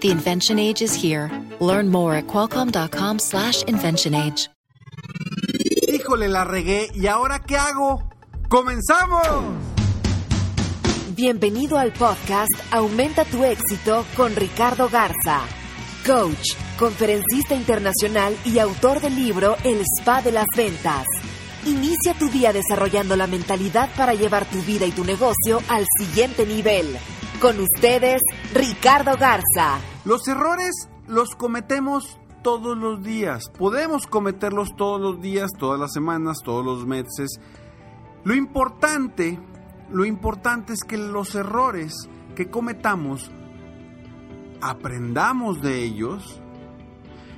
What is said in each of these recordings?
The invention age is here. Learn more at qualcomm.com slash invention age. Híjole, la regué. ¿Y ahora qué hago? ¡Comenzamos! Bienvenido al podcast Aumenta tu éxito con Ricardo Garza, coach, conferencista internacional y autor del libro El Spa de las Ventas. Inicia tu día desarrollando la mentalidad para llevar tu vida y tu negocio al siguiente nivel. Con ustedes, Ricardo Garza. Los errores los cometemos todos los días. Podemos cometerlos todos los días, todas las semanas, todos los meses. Lo importante, lo importante es que los errores que cometamos aprendamos de ellos.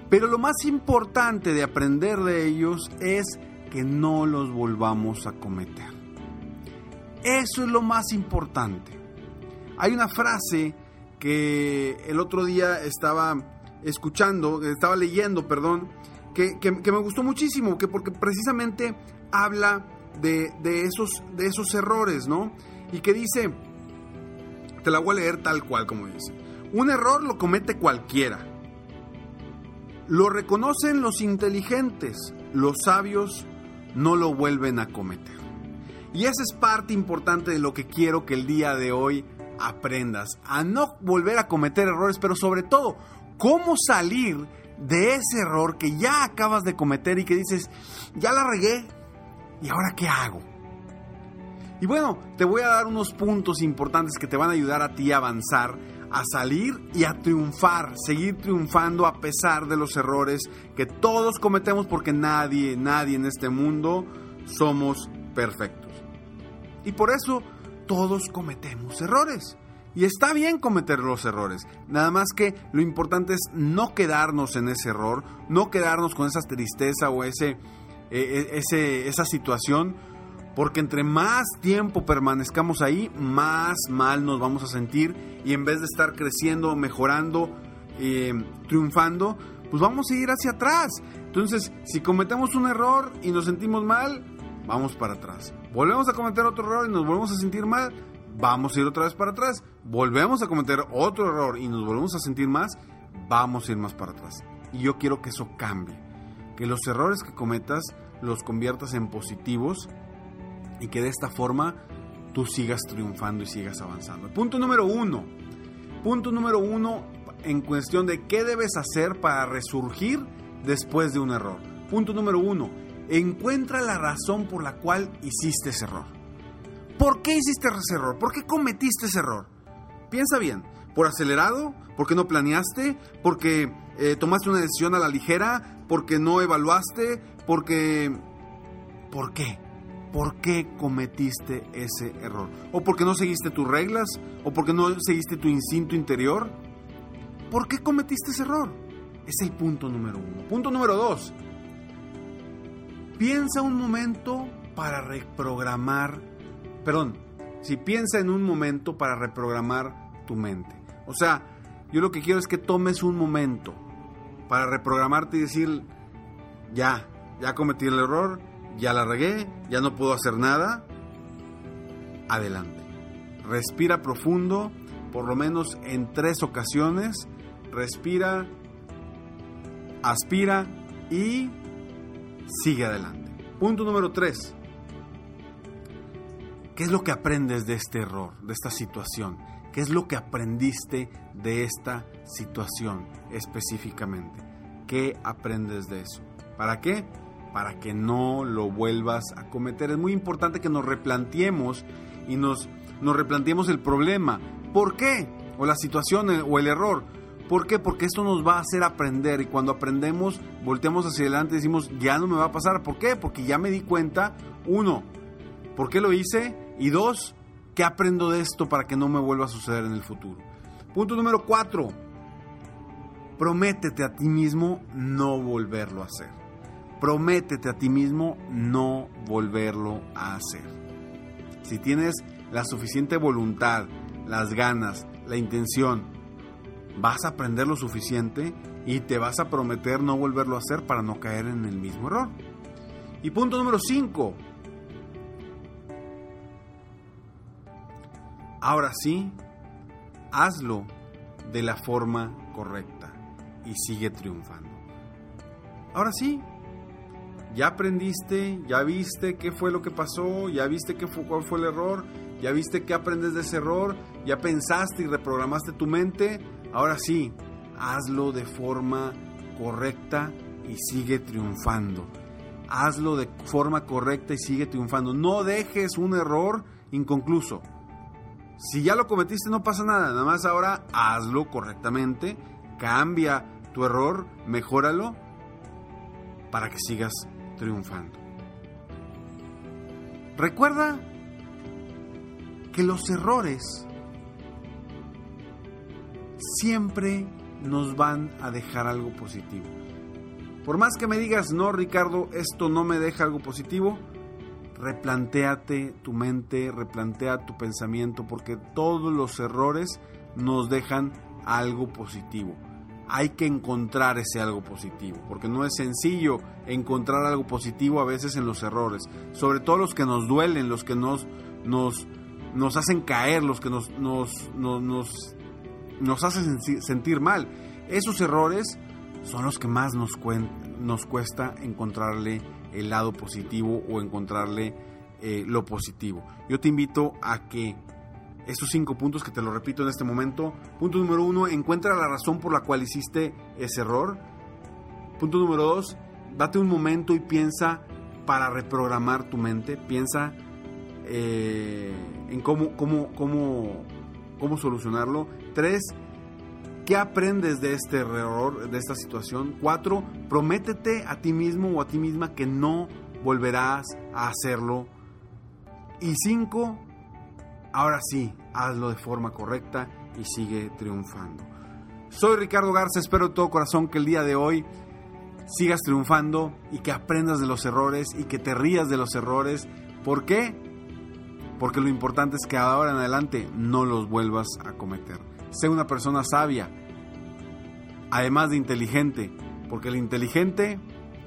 Pero lo más importante de aprender de ellos es que no los volvamos a cometer. Eso es lo más importante. Hay una frase que el otro día estaba escuchando, estaba leyendo, perdón, que, me gustó muchísimo, que porque precisamente habla de, esos, de esos errores, ¿no? Y que dice, te la voy a leer tal cual como dice, un error lo comete cualquiera. Lo reconocen los inteligentes, los sabios no lo vuelven a cometer. Y esa es parte importante de lo que quiero que el día de hoy aprendas a no volver a cometer errores, pero sobre todo, cómo salir de ese error que ya acabas de cometer y que dices, ya la regué, ¿y ahora qué hago? Y bueno, te voy a dar unos puntos importantes que te van a ayudar a ti a avanzar, a salir y a triunfar, seguir triunfando a pesar de los errores que todos cometemos porque nadie, nadie en este mundo somos perfectos. Y por eso todos cometemos errores. Y está bien cometer los errores. Nada más que lo importante es no quedarnos en ese error, no quedarnos con esa tristeza o ese, e, e, ese, esa situación, porque entre más tiempo permanezcamos ahí, más mal nos vamos a sentir y en vez de estar creciendo, mejorando, eh, triunfando, pues vamos a ir hacia atrás. Entonces, si cometemos un error y nos sentimos mal, vamos para atrás. Volvemos a cometer otro error y nos volvemos a sentir mal, vamos a ir otra vez para atrás. Volvemos a cometer otro error y nos volvemos a sentir más, vamos a ir más para atrás. Y yo quiero que eso cambie. Que los errores que cometas los conviertas en positivos y que de esta forma tú sigas triunfando y sigas avanzando. Punto número uno. Punto número uno en cuestión de qué debes hacer para resurgir después de un error. Punto número uno encuentra la razón por la cual hiciste ese error. ¿Por qué hiciste ese error? ¿Por qué cometiste ese error? Piensa bien, ¿por acelerado? ¿Porque no planeaste? ¿Porque eh, tomaste una decisión a la ligera? ¿Porque no evaluaste? ¿Porque... ¿Por qué? ¿Por qué cometiste ese error? ¿O porque no seguiste tus reglas? ¿O porque no seguiste tu instinto interior? ¿Por qué cometiste ese error? Es el punto número uno. Punto número dos piensa un momento para reprogramar, perdón, si piensa en un momento para reprogramar tu mente. O sea, yo lo que quiero es que tomes un momento para reprogramarte y decir, ya, ya cometí el error, ya la regué, ya no puedo hacer nada. Adelante. Respira profundo, por lo menos en tres ocasiones. Respira, aspira y sigue adelante. Punto número 3. ¿Qué es lo que aprendes de este error, de esta situación? ¿Qué es lo que aprendiste de esta situación específicamente? ¿Qué aprendes de eso? ¿Para qué? Para que no lo vuelvas a cometer. Es muy importante que nos replanteemos y nos, nos replanteemos el problema. ¿Por qué? O la situación o el error. ¿Por qué? Porque esto nos va a hacer aprender y cuando aprendemos, volteamos hacia adelante y decimos, ya no me va a pasar. ¿Por qué? Porque ya me di cuenta, uno, ¿por qué lo hice? Y dos, ¿qué aprendo de esto para que no me vuelva a suceder en el futuro? Punto número cuatro, prométete a ti mismo no volverlo a hacer. prométete a ti mismo no volverlo a hacer. Si tienes la suficiente voluntad, las ganas, la intención, vas a aprender lo suficiente y te vas a prometer no volverlo a hacer para no caer en el mismo error. Y punto número 5. Ahora sí, hazlo de la forma correcta y sigue triunfando. Ahora sí, ya aprendiste, ya viste qué fue lo que pasó, ya viste qué fue, cuál fue el error, ya viste qué aprendes de ese error, ya pensaste y reprogramaste tu mente. Ahora sí, hazlo de forma correcta y sigue triunfando. Hazlo de forma correcta y sigue triunfando. No dejes un error inconcluso. Si ya lo cometiste no pasa nada, nada más ahora hazlo correctamente, cambia tu error, mejóralo para que sigas triunfando. Recuerda que los errores siempre nos van a dejar algo positivo. Por más que me digas, no Ricardo, esto no me deja algo positivo, replantéate tu mente, replantea tu pensamiento, porque todos los errores nos dejan algo positivo. Hay que encontrar ese algo positivo, porque no es sencillo encontrar algo positivo a veces en los errores, sobre todo los que nos duelen, los que nos, nos, nos hacen caer, los que nos, nos, nos, nos hacen sentir mal. Esos errores son los que más nos, nos cuesta encontrarle el lado positivo o encontrarle eh, lo positivo. Yo te invito a que estos cinco puntos que te lo repito en este momento. Punto número uno, encuentra la razón por la cual hiciste ese error. Punto número dos, date un momento y piensa para reprogramar tu mente. Piensa eh, en cómo, cómo, cómo, cómo solucionarlo. Tres, ¿Qué aprendes de este error, de esta situación? Cuatro, prométete a ti mismo o a ti misma que no volverás a hacerlo. Y cinco, ahora sí, hazlo de forma correcta y sigue triunfando. Soy Ricardo Garza, espero de todo corazón que el día de hoy sigas triunfando y que aprendas de los errores y que te rías de los errores. ¿Por qué? Porque lo importante es que ahora en adelante no los vuelvas a cometer. Sé una persona sabia, además de inteligente, porque el inteligente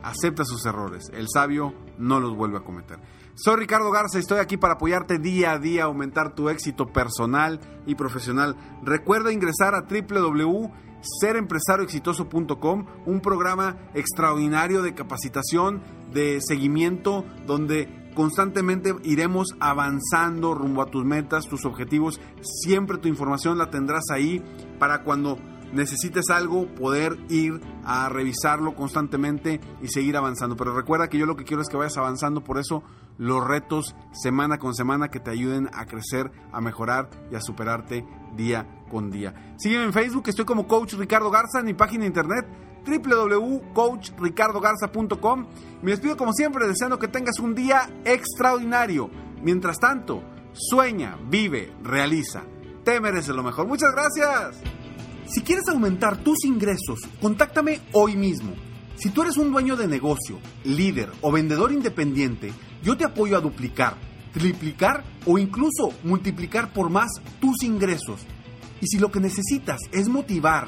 acepta sus errores, el sabio no los vuelve a cometer. Soy Ricardo Garza y estoy aquí para apoyarte día a día aumentar tu éxito personal y profesional. Recuerda ingresar a www.serempresarioexitoso.com, un programa extraordinario de capacitación, de seguimiento, donde constantemente iremos avanzando rumbo a tus metas, tus objetivos. Siempre tu información la tendrás ahí para cuando necesites algo, poder ir a revisarlo constantemente y seguir avanzando. Pero recuerda que yo lo que quiero es que vayas avanzando, por eso los retos semana con semana que te ayuden a crecer, a mejorar y a superarte día con día. Sígueme en Facebook, estoy como Coach Ricardo Garza, en mi página de internet www.coachricardogarza.com. Me despido como siempre deseando que tengas un día extraordinario. Mientras tanto, sueña, vive, realiza. Te mereces lo mejor. Muchas gracias. Si quieres aumentar tus ingresos, contáctame hoy mismo. Si tú eres un dueño de negocio, líder o vendedor independiente, yo te apoyo a duplicar, triplicar o incluso multiplicar por más tus ingresos. Y si lo que necesitas es motivar,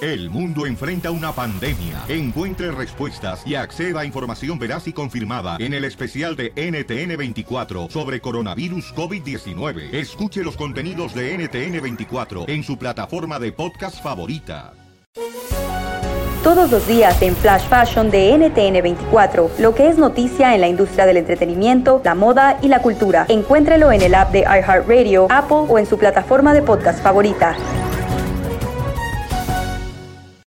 El mundo enfrenta una pandemia. Encuentre respuestas y acceda a información veraz y confirmada en el especial de NTN24 sobre coronavirus COVID-19. Escuche los contenidos de NTN24 en su plataforma de podcast favorita. Todos los días en Flash Fashion de NTN24, lo que es noticia en la industria del entretenimiento, la moda y la cultura. Encuéntrelo en el app de iHeartRadio, Apple o en su plataforma de podcast favorita.